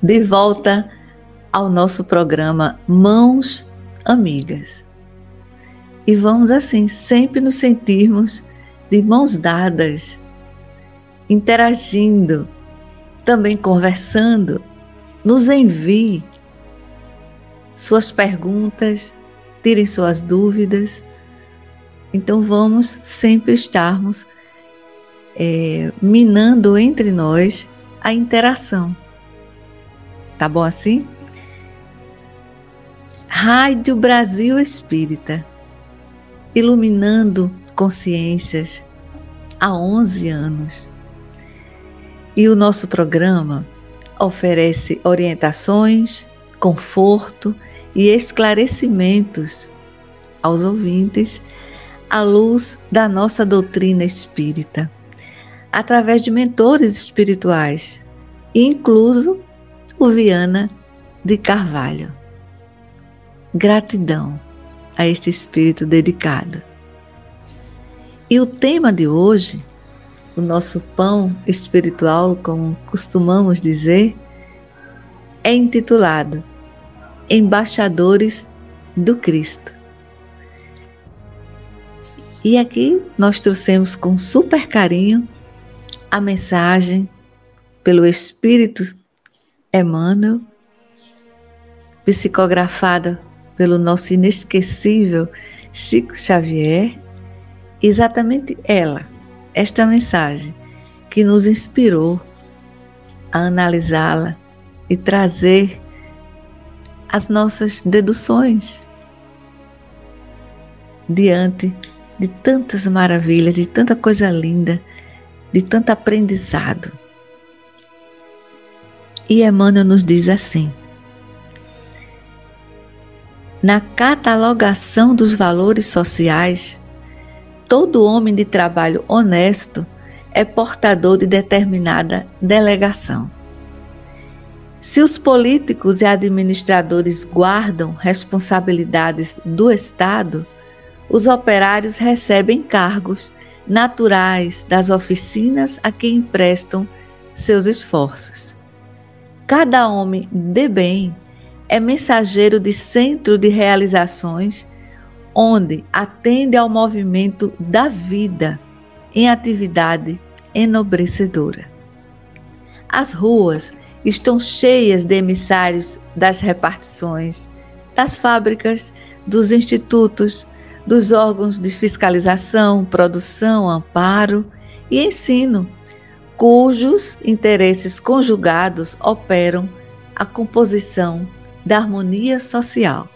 De volta ao nosso programa Mãos Amigas. E vamos assim, sempre nos sentirmos de mãos dadas, interagindo, também conversando. Nos envie suas perguntas, tirem suas dúvidas. Então vamos sempre estarmos é, minando entre nós a interação. Tá bom assim? Rádio Brasil Espírita, iluminando consciências há 11 anos. E o nosso programa oferece orientações, conforto e esclarecimentos aos ouvintes à luz da nossa doutrina espírita através de mentores espirituais, incluso o Viana de Carvalho. Gratidão a este espírito dedicado. E o tema de hoje, o nosso pão espiritual, como costumamos dizer, é intitulado Embaixadores do Cristo. E aqui nós trouxemos com super carinho a mensagem pelo Espírito Emmanuel, psicografada pelo nosso inesquecível Chico Xavier, exatamente ela, esta mensagem, que nos inspirou a analisá-la e trazer as nossas deduções diante de tantas maravilhas, de tanta coisa linda de tanto aprendizado. E Emmanuel nos diz assim: na catalogação dos valores sociais, todo homem de trabalho honesto é portador de determinada delegação. Se os políticos e administradores guardam responsabilidades do Estado, os operários recebem cargos naturais das oficinas a quem emprestam seus esforços. Cada homem de bem é mensageiro de centro de realizações, onde atende ao movimento da vida em atividade enobrecedora. As ruas estão cheias de emissários das repartições, das fábricas, dos institutos, dos órgãos de fiscalização, produção, amparo e ensino, cujos interesses conjugados operam a composição da harmonia social.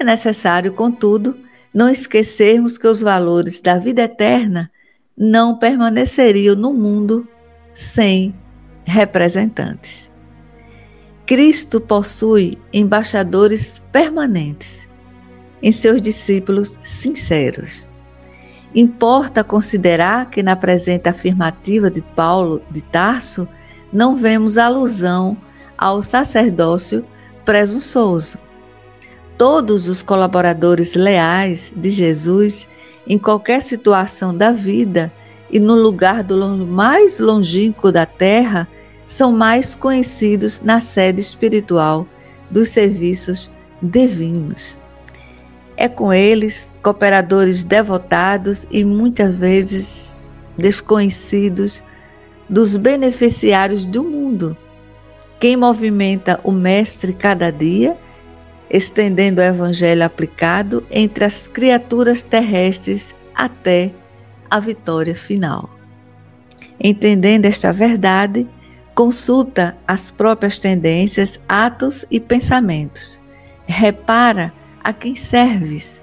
É necessário, contudo, não esquecermos que os valores da vida eterna não permaneceriam no mundo sem representantes. Cristo possui embaixadores permanentes em seus discípulos sinceros. Importa considerar que na presente afirmativa de Paulo de Tarso não vemos alusão ao sacerdócio presunçoso. Todos os colaboradores leais de Jesus, em qualquer situação da vida e no lugar do mais longínquo da terra, são mais conhecidos na sede espiritual dos serviços divinos. É com eles, cooperadores devotados e muitas vezes desconhecidos dos beneficiários do mundo. Quem movimenta o Mestre cada dia, estendendo o Evangelho aplicado entre as criaturas terrestres até a vitória final. Entendendo esta verdade, consulta as próprias tendências, atos e pensamentos. Repara a quem serves.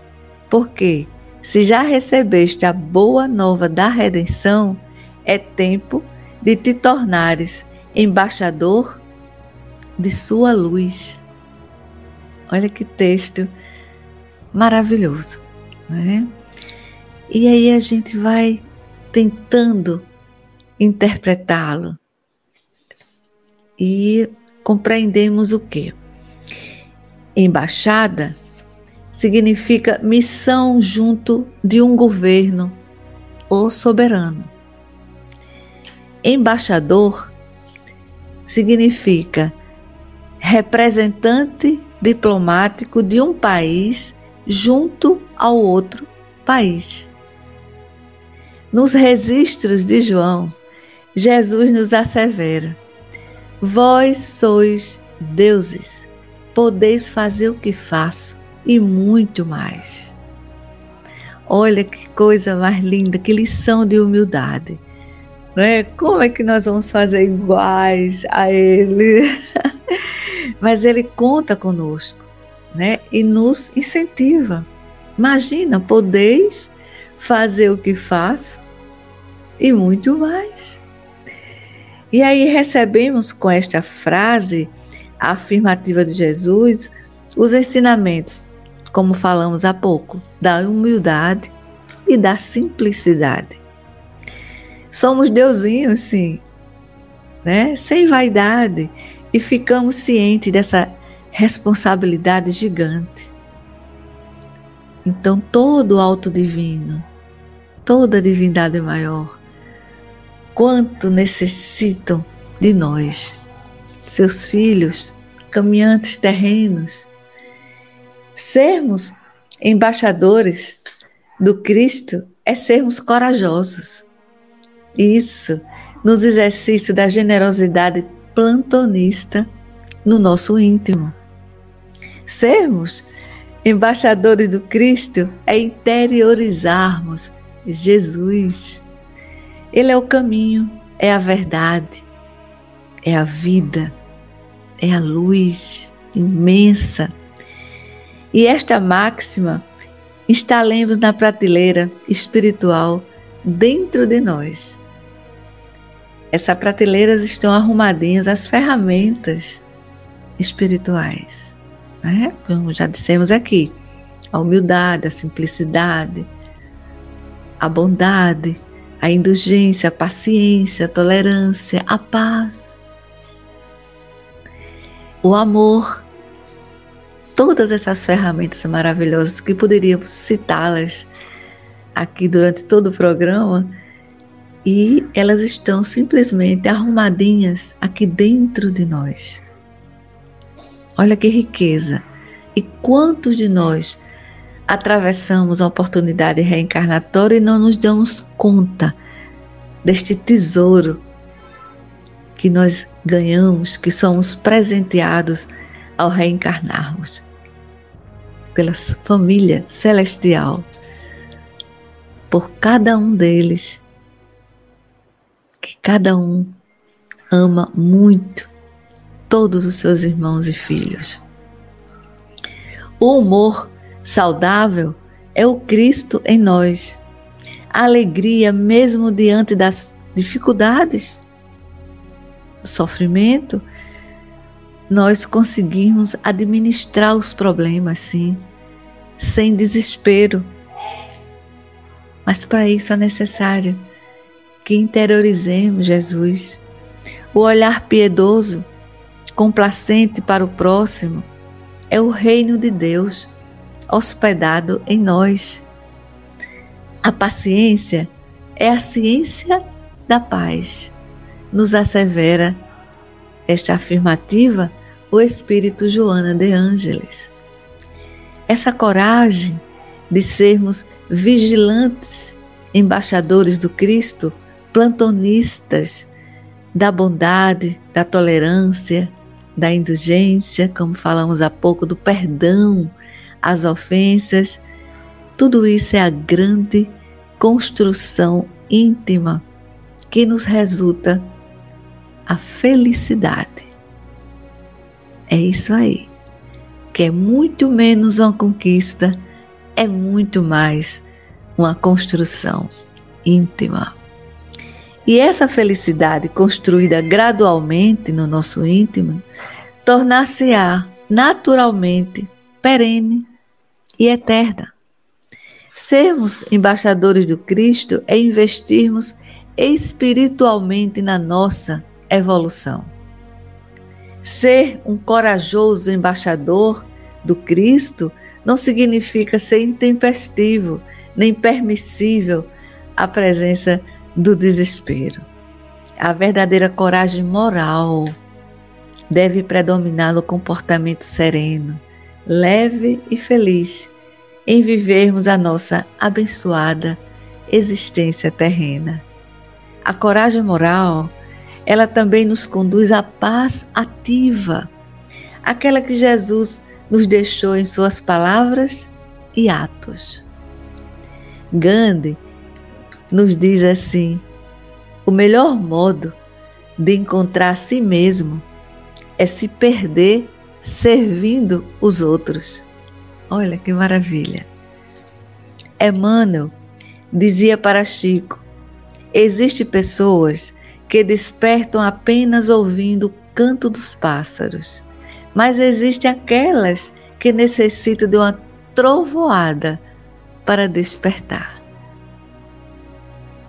Porque, se já recebeste a boa nova da redenção, é tempo de te tornares embaixador de sua luz. Olha que texto maravilhoso, né? E aí a gente vai tentando interpretá-lo e compreendemos o que? Embaixada significa missão junto de um governo ou soberano. Embaixador significa representante diplomático de um país junto ao outro país. Nos registros de João, Jesus nos assevera: Vós sois deuses, podeis fazer o que faço e muito mais. Olha que coisa mais linda, que lição de humildade. Né? Como é que nós vamos fazer iguais a Ele? Mas Ele conta conosco né? e nos incentiva. Imagina, podeis fazer o que faço e muito mais. E aí recebemos com esta frase afirmativa de Jesus os ensinamentos, como falamos há pouco, da humildade e da simplicidade. Somos deusinhos, sim, né? sem vaidade, e ficamos cientes dessa responsabilidade gigante. Então, todo o alto divino, toda a divindade maior, quanto necessitam de nós, seus filhos, caminhantes terrenos. Sermos embaixadores do Cristo é sermos corajosos. Isso, nos exercícios da generosidade plantonista no nosso íntimo. Sermos embaixadores do Cristo é interiorizarmos Jesus ele é o caminho, é a verdade, é a vida, é a luz imensa. E esta máxima instalemos na prateleira espiritual dentro de nós. Essas prateleiras estão arrumadinhas as ferramentas espirituais, né? como já dissemos aqui, a humildade, a simplicidade, a bondade, a indulgência, a paciência, a tolerância, a paz, o amor. Todas essas ferramentas maravilhosas que poderíamos citá-las aqui durante todo o programa e elas estão simplesmente arrumadinhas aqui dentro de nós. Olha que riqueza! E quantos de nós atravessamos a oportunidade reencarnatória e não nos damos conta deste tesouro que nós ganhamos, que somos presenteados ao reencarnarmos pela família celestial, por cada um deles, que cada um ama muito todos os seus irmãos e filhos. O humor saudável é o Cristo em nós. A alegria, mesmo diante das dificuldades, do sofrimento, nós conseguimos administrar os problemas, sim, sem desespero. Mas para isso é necessário que interiorizemos Jesus, o olhar piedoso, complacente para o próximo, é o reino de Deus hospedado em nós. A paciência é a ciência da paz. Nos assevera esta afirmativa o Espírito Joana de Ângeles. Essa coragem de sermos vigilantes, embaixadores do Cristo, plantonistas da bondade, da tolerância, da indulgência, como falamos há pouco, do perdão, as ofensas, tudo isso é a grande construção íntima que nos resulta a felicidade. É isso aí, que é muito menos uma conquista, é muito mais uma construção íntima. E essa felicidade construída gradualmente no nosso íntimo tornar-se-á naturalmente perene e eterna. Sermos embaixadores do Cristo é investirmos espiritualmente na nossa evolução. Ser um corajoso embaixador do Cristo não significa ser intempestivo nem permissível à presença do desespero. A verdadeira coragem moral deve predominar no comportamento sereno, leve e feliz em vivermos a nossa abençoada existência terrena. A coragem moral, ela também nos conduz à paz ativa, aquela que Jesus nos deixou em suas palavras e atos. Gandhi nos diz assim: o melhor modo de encontrar a si mesmo é se perder servindo os outros. Olha que maravilha. Emmanuel dizia para Chico: Existem pessoas que despertam apenas ouvindo o canto dos pássaros, mas existem aquelas que necessitam de uma trovoada para despertar.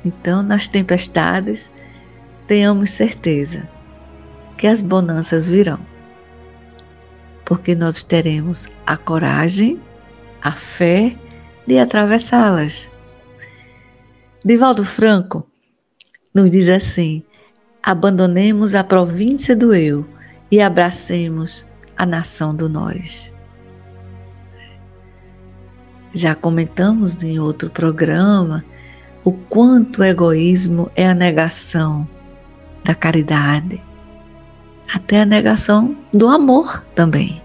Então, nas tempestades, tenhamos certeza que as bonanças virão, porque nós teremos a coragem, a fé de atravessá-las. Divaldo Franco nos diz assim: abandonemos a província do eu e abracemos a nação do nós. Já comentamos em outro programa o quanto o egoísmo é a negação da caridade, até a negação do amor também.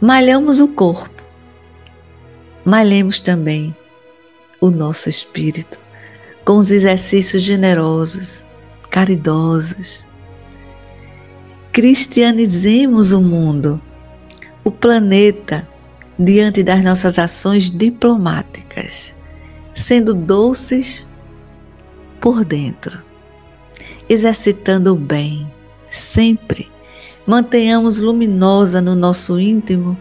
Malhamos o corpo, malhemos também o nosso espírito com os exercícios generosos, caridosos. Cristianizemos o mundo, o planeta, diante das nossas ações diplomáticas, sendo doces por dentro, exercitando o bem, sempre. Mantenhamos luminosa no nosso íntimo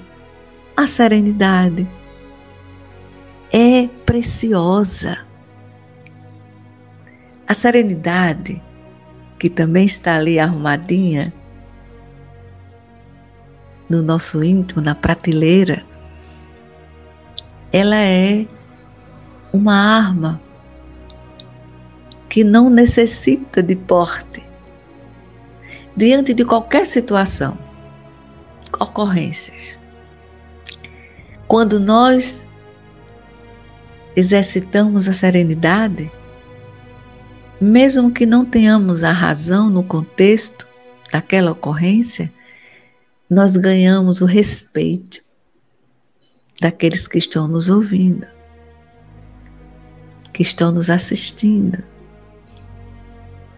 a serenidade. É preciosa. A serenidade, que também está ali arrumadinha no nosso íntimo, na prateleira, ela é uma arma que não necessita de porte diante de qualquer situação, ocorrências. Quando nós exercitamos a serenidade, mesmo que não tenhamos a razão no contexto daquela ocorrência, nós ganhamos o respeito daqueles que estão nos ouvindo, que estão nos assistindo.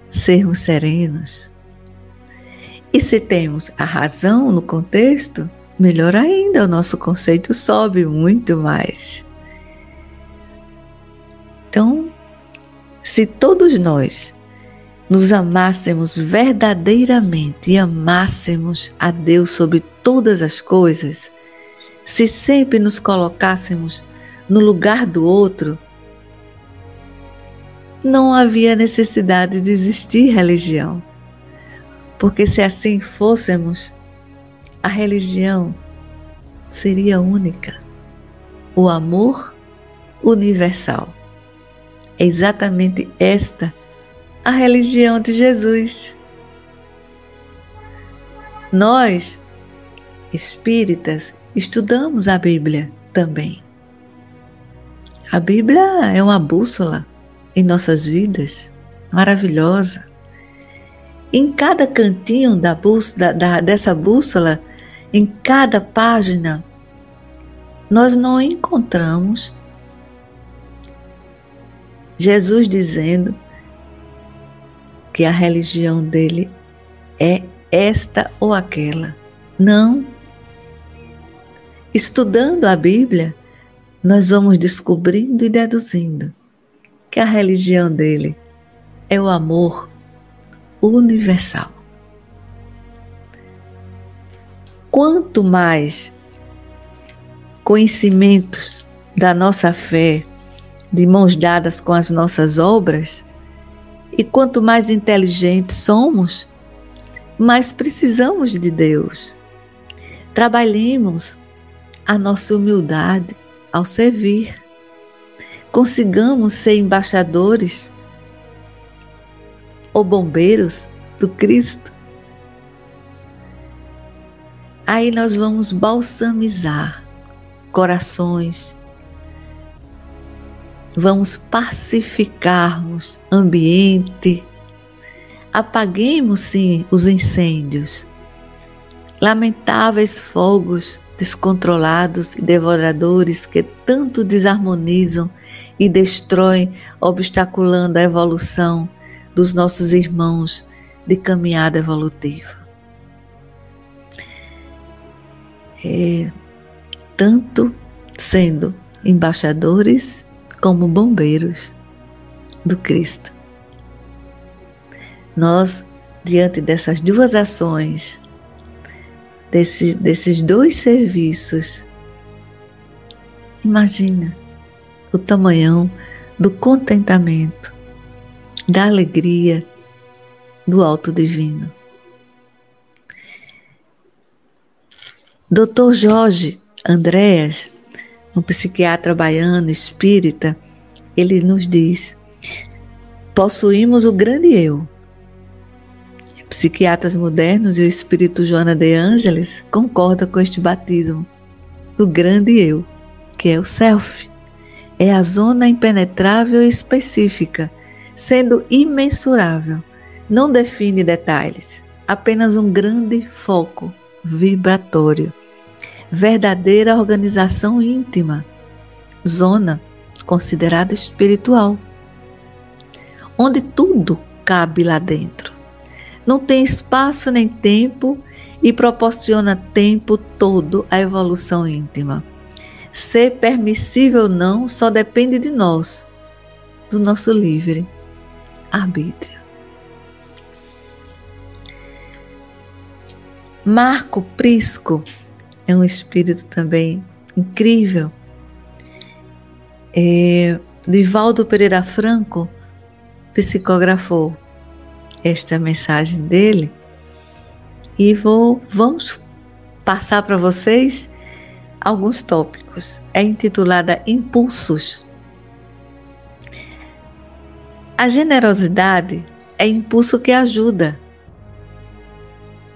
Sermos serenos. E se temos a razão no contexto, melhor ainda, o nosso conceito sobe muito mais. Então, se todos nós nos amássemos verdadeiramente e amássemos a Deus sobre todas as coisas, se sempre nos colocássemos no lugar do outro, não havia necessidade de existir religião. Porque se assim fôssemos, a religião seria única. O amor universal. É exatamente esta a religião de Jesus. Nós, espíritas, estudamos a Bíblia também. A Bíblia é uma bússola em nossas vidas, maravilhosa. Em cada cantinho da bússola, da, dessa bússola, em cada página, nós não encontramos Jesus dizendo que a religião dele é esta ou aquela. Não. Estudando a Bíblia, nós vamos descobrindo e deduzindo que a religião dele é o amor universal. quanto mais conhecimentos da nossa fé, de mãos dadas com as nossas obras, e quanto mais inteligentes somos, mais precisamos de Deus. Trabalhemos a nossa humildade ao servir. Consigamos ser embaixadores ou bombeiros do Cristo. Aí nós vamos balsamizar corações, vamos pacificarmos ambiente, apaguemos sim os incêndios, lamentáveis fogos descontrolados e devoradores que tanto desarmonizam e destroem, obstaculando a evolução dos nossos irmãos de caminhada evolutiva. É, tanto sendo embaixadores como bombeiros do Cristo. Nós, diante dessas duas ações, desse, desses dois serviços, imagina o tamanhão do contentamento, da alegria do alto divino. Dr. Jorge Andréas, um psiquiatra baiano espírita, ele nos diz: possuímos o grande eu. Psiquiatras modernos e o espírito Joana de Ângeles concorda com este batismo do grande eu, que é o self. É a zona impenetrável e específica, sendo imensurável. Não define detalhes, apenas um grande foco vibratório verdadeira organização íntima, zona considerada espiritual, onde tudo cabe lá dentro. Não tem espaço nem tempo e proporciona tempo todo à evolução íntima. Ser permissível ou não só depende de nós, do nosso livre arbítrio. Marco Prisco é um espírito também incrível. É, Divaldo Pereira Franco psicografou esta mensagem dele e vou vamos passar para vocês alguns tópicos. É intitulada Impulsos. A generosidade é impulso que ajuda.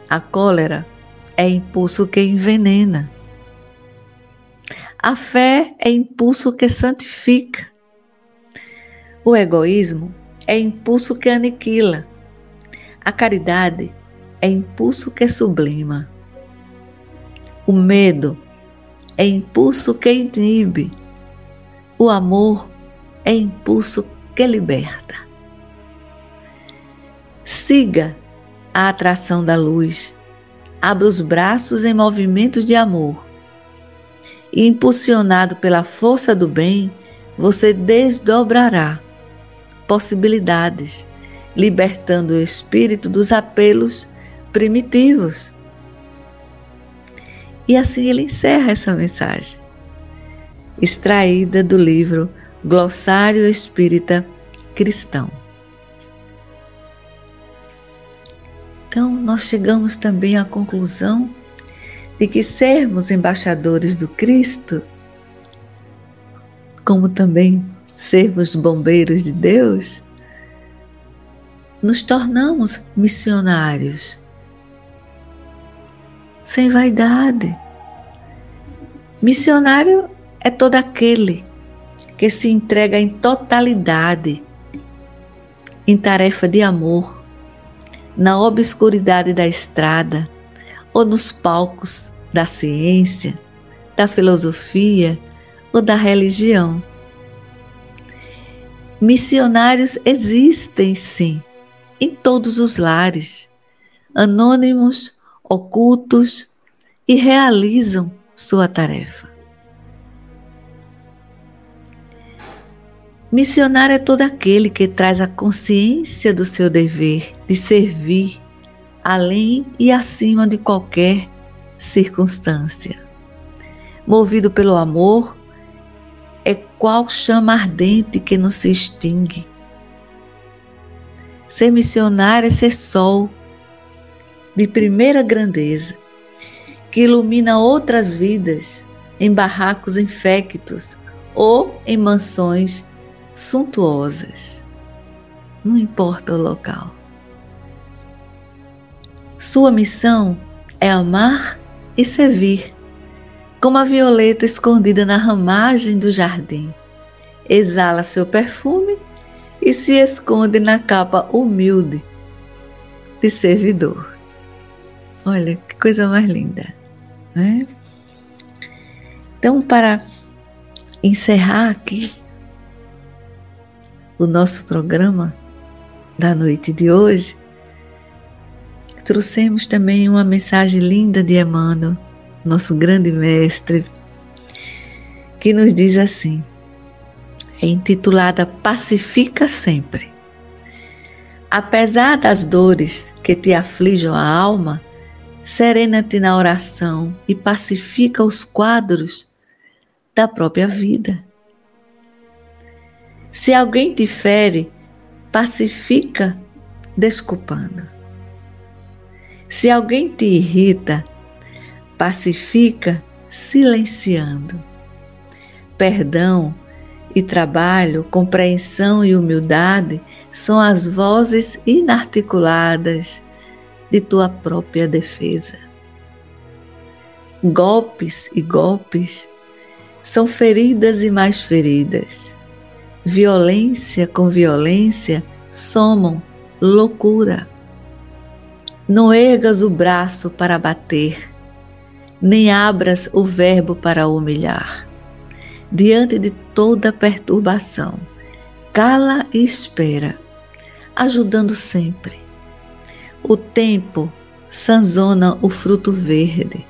A cólera é impulso que envenena. A fé é impulso que santifica. O egoísmo é impulso que aniquila. A caridade é impulso que sublima. O medo é impulso que inibe. O amor é impulso que liberta. Siga a atração da luz abra os braços em movimentos de amor. E impulsionado pela força do bem, você desdobrará possibilidades, libertando o espírito dos apelos primitivos. E assim ele encerra essa mensagem, extraída do livro Glossário Espírita Cristão. Então, nós chegamos também à conclusão de que sermos embaixadores do Cristo, como também sermos bombeiros de Deus, nos tornamos missionários, sem vaidade. Missionário é todo aquele que se entrega em totalidade em tarefa de amor na obscuridade da estrada ou nos palcos da ciência, da filosofia ou da religião. Missionários existem sim, em todos os lares, anônimos, ocultos e realizam sua tarefa. Missionário é todo aquele que traz a consciência do seu dever de servir além e acima de qualquer circunstância. Movido pelo amor, é qual chama ardente que não se extingue. Ser missionário é ser sol de primeira grandeza, que ilumina outras vidas em barracos infectos ou em mansões suntuosas. Não importa o local. Sua missão é amar e servir, como a violeta escondida na ramagem do jardim. Exala seu perfume e se esconde na capa humilde de servidor. Olha que coisa mais linda, né? Então, para encerrar aqui o nosso programa da noite de hoje, trouxemos também uma mensagem linda de Emmanuel, nosso grande mestre, que nos diz assim: é intitulada Pacifica Sempre. Apesar das dores que te aflijam a alma, serena-te na oração e pacifica os quadros da própria vida. Se alguém te fere, pacifica desculpando. Se alguém te irrita, pacifica silenciando. Perdão e trabalho, compreensão e humildade são as vozes inarticuladas de tua própria defesa. Golpes e golpes são feridas e mais feridas. Violência com violência somam loucura. Não ergas o braço para bater, nem abras o verbo para humilhar. Diante de toda perturbação, cala e espera, ajudando sempre o tempo sanzona o fruto verde,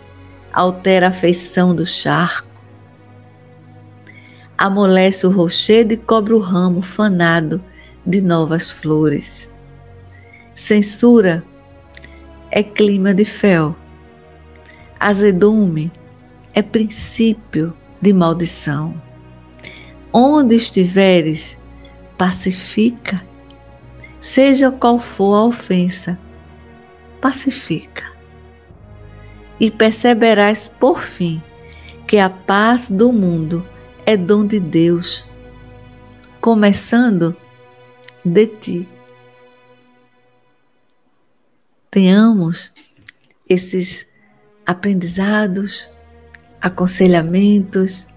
altera a feição do charco, amolece o rochedo e cobre o ramo fanado de novas flores. Censura é clima de fel, azedume é princípio de maldição. Onde estiveres, pacifica, seja qual for a ofensa pacifica. E perceberás por fim que a paz do mundo é dom de Deus, começando de ti. Tenhamos esses aprendizados, aconselhamentos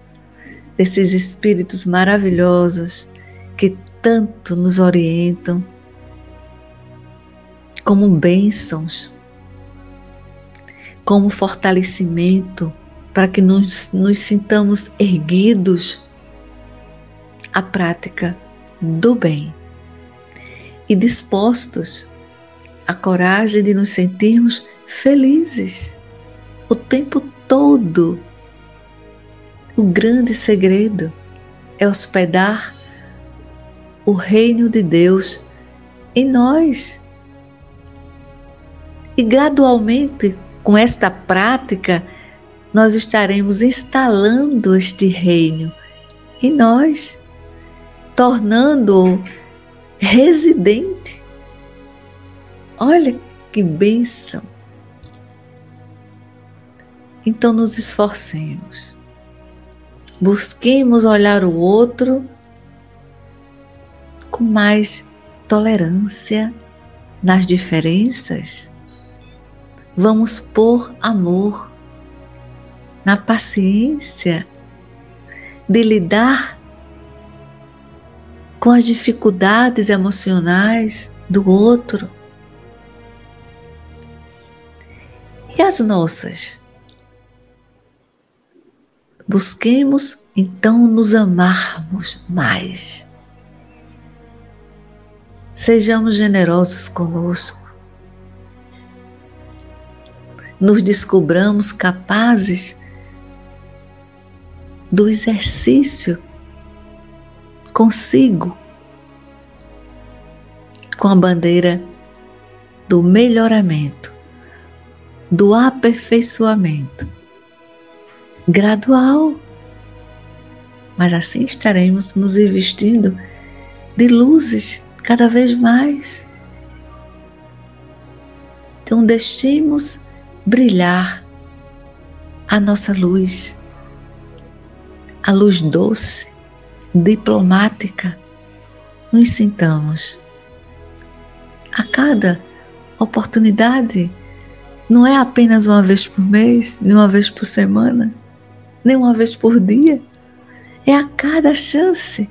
desses espíritos maravilhosos que tanto nos orientam como bênçãos, como fortalecimento para que nos, nos sintamos erguidos à prática do bem e dispostos à coragem de nos sentirmos felizes o tempo todo. O grande segredo é hospedar o reino de Deus em nós e gradualmente, com esta prática, nós estaremos instalando este reino em nós, tornando-o residente. Olha que bênção! Então nos esforcemos, busquemos olhar o outro com mais tolerância nas diferenças Vamos pôr amor na paciência de lidar com as dificuldades emocionais do outro. E as nossas? Busquemos então nos amarmos mais. Sejamos generosos conosco nos descobramos capazes do exercício consigo, com a bandeira do melhoramento, do aperfeiçoamento gradual. Mas assim estaremos nos investindo de luzes cada vez mais. Então, deixemos brilhar a nossa luz, a luz doce, diplomática. Nos sintamos a cada oportunidade, não é apenas uma vez por mês, nem uma vez por semana, nem uma vez por dia, é a cada chance.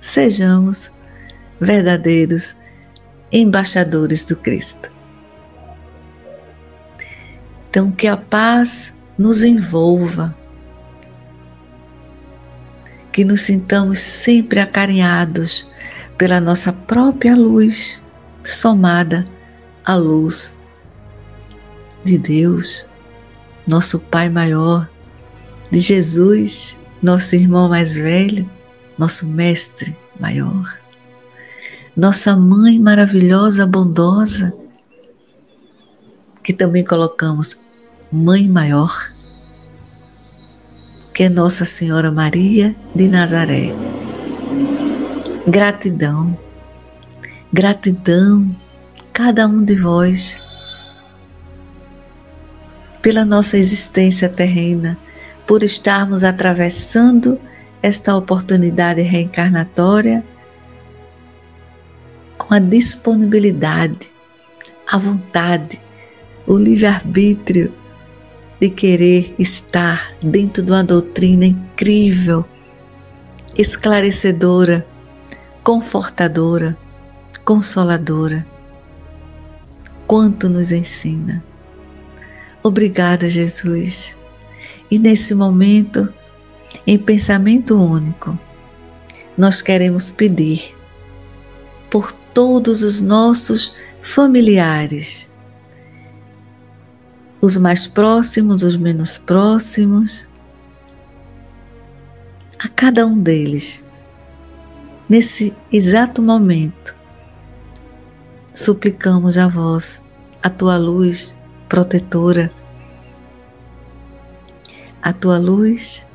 Sejamos verdadeiros embaixadores do Cristo. Então, que a paz nos envolva, que nos sintamos sempre acarinhados pela nossa própria luz, somada à luz de Deus, nosso Pai maior, de Jesus, nosso irmão mais velho, nosso Mestre maior, nossa Mãe maravilhosa, bondosa, que também colocamos Mãe Maior, que é Nossa Senhora Maria de Nazaré. Gratidão, gratidão, cada um de vós, pela nossa existência terrena, por estarmos atravessando esta oportunidade reencarnatória com a disponibilidade, a vontade, o livre-arbítrio de querer estar dentro de uma doutrina incrível, esclarecedora, confortadora, consoladora. Quanto nos ensina. Obrigada, Jesus. E nesse momento, em pensamento único, nós queremos pedir por todos os nossos familiares os mais próximos, os menos próximos, a cada um deles, nesse exato momento, suplicamos a vós, a tua luz protetora, a tua luz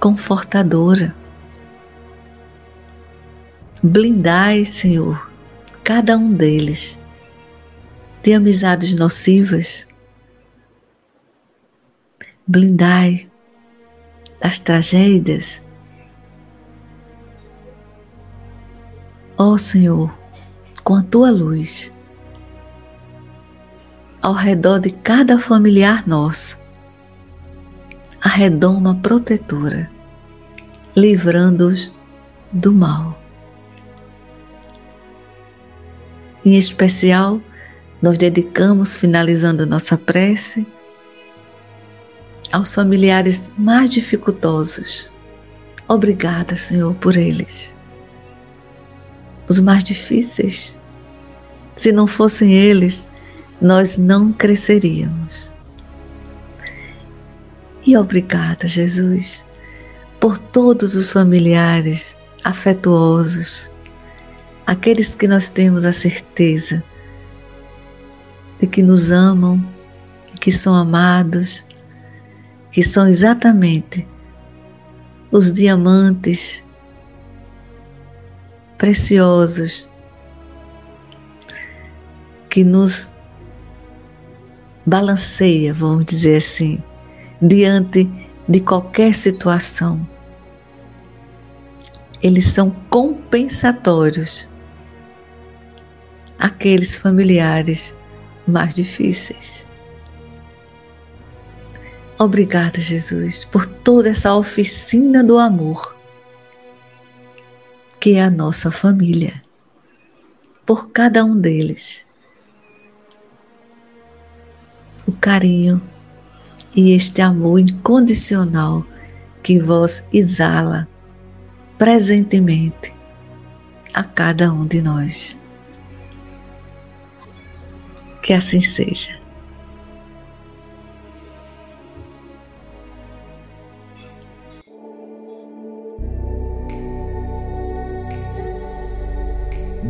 confortadora. Blindai, Senhor, cada um deles de amizades nocivas, blindai das tragédias. Ó oh, Senhor, com a tua luz, ao redor de cada familiar nosso, a redoma protetora, livrando-os do mal. Em especial, nós dedicamos, finalizando nossa prece, aos familiares mais dificultosos. Obrigada, Senhor, por eles. Os mais difíceis. Se não fossem eles, nós não cresceríamos. E obrigada, Jesus, por todos os familiares afetuosos, aqueles que nós temos a certeza de que nos amam, que são amados que são exatamente os diamantes preciosos que nos balanceia, vamos dizer assim, diante de qualquer situação. Eles são compensatórios aqueles familiares mais difíceis. Obrigada, Jesus, por toda essa oficina do amor que é a nossa família, por cada um deles. O carinho e este amor incondicional que vós exala presentemente a cada um de nós. Que assim seja.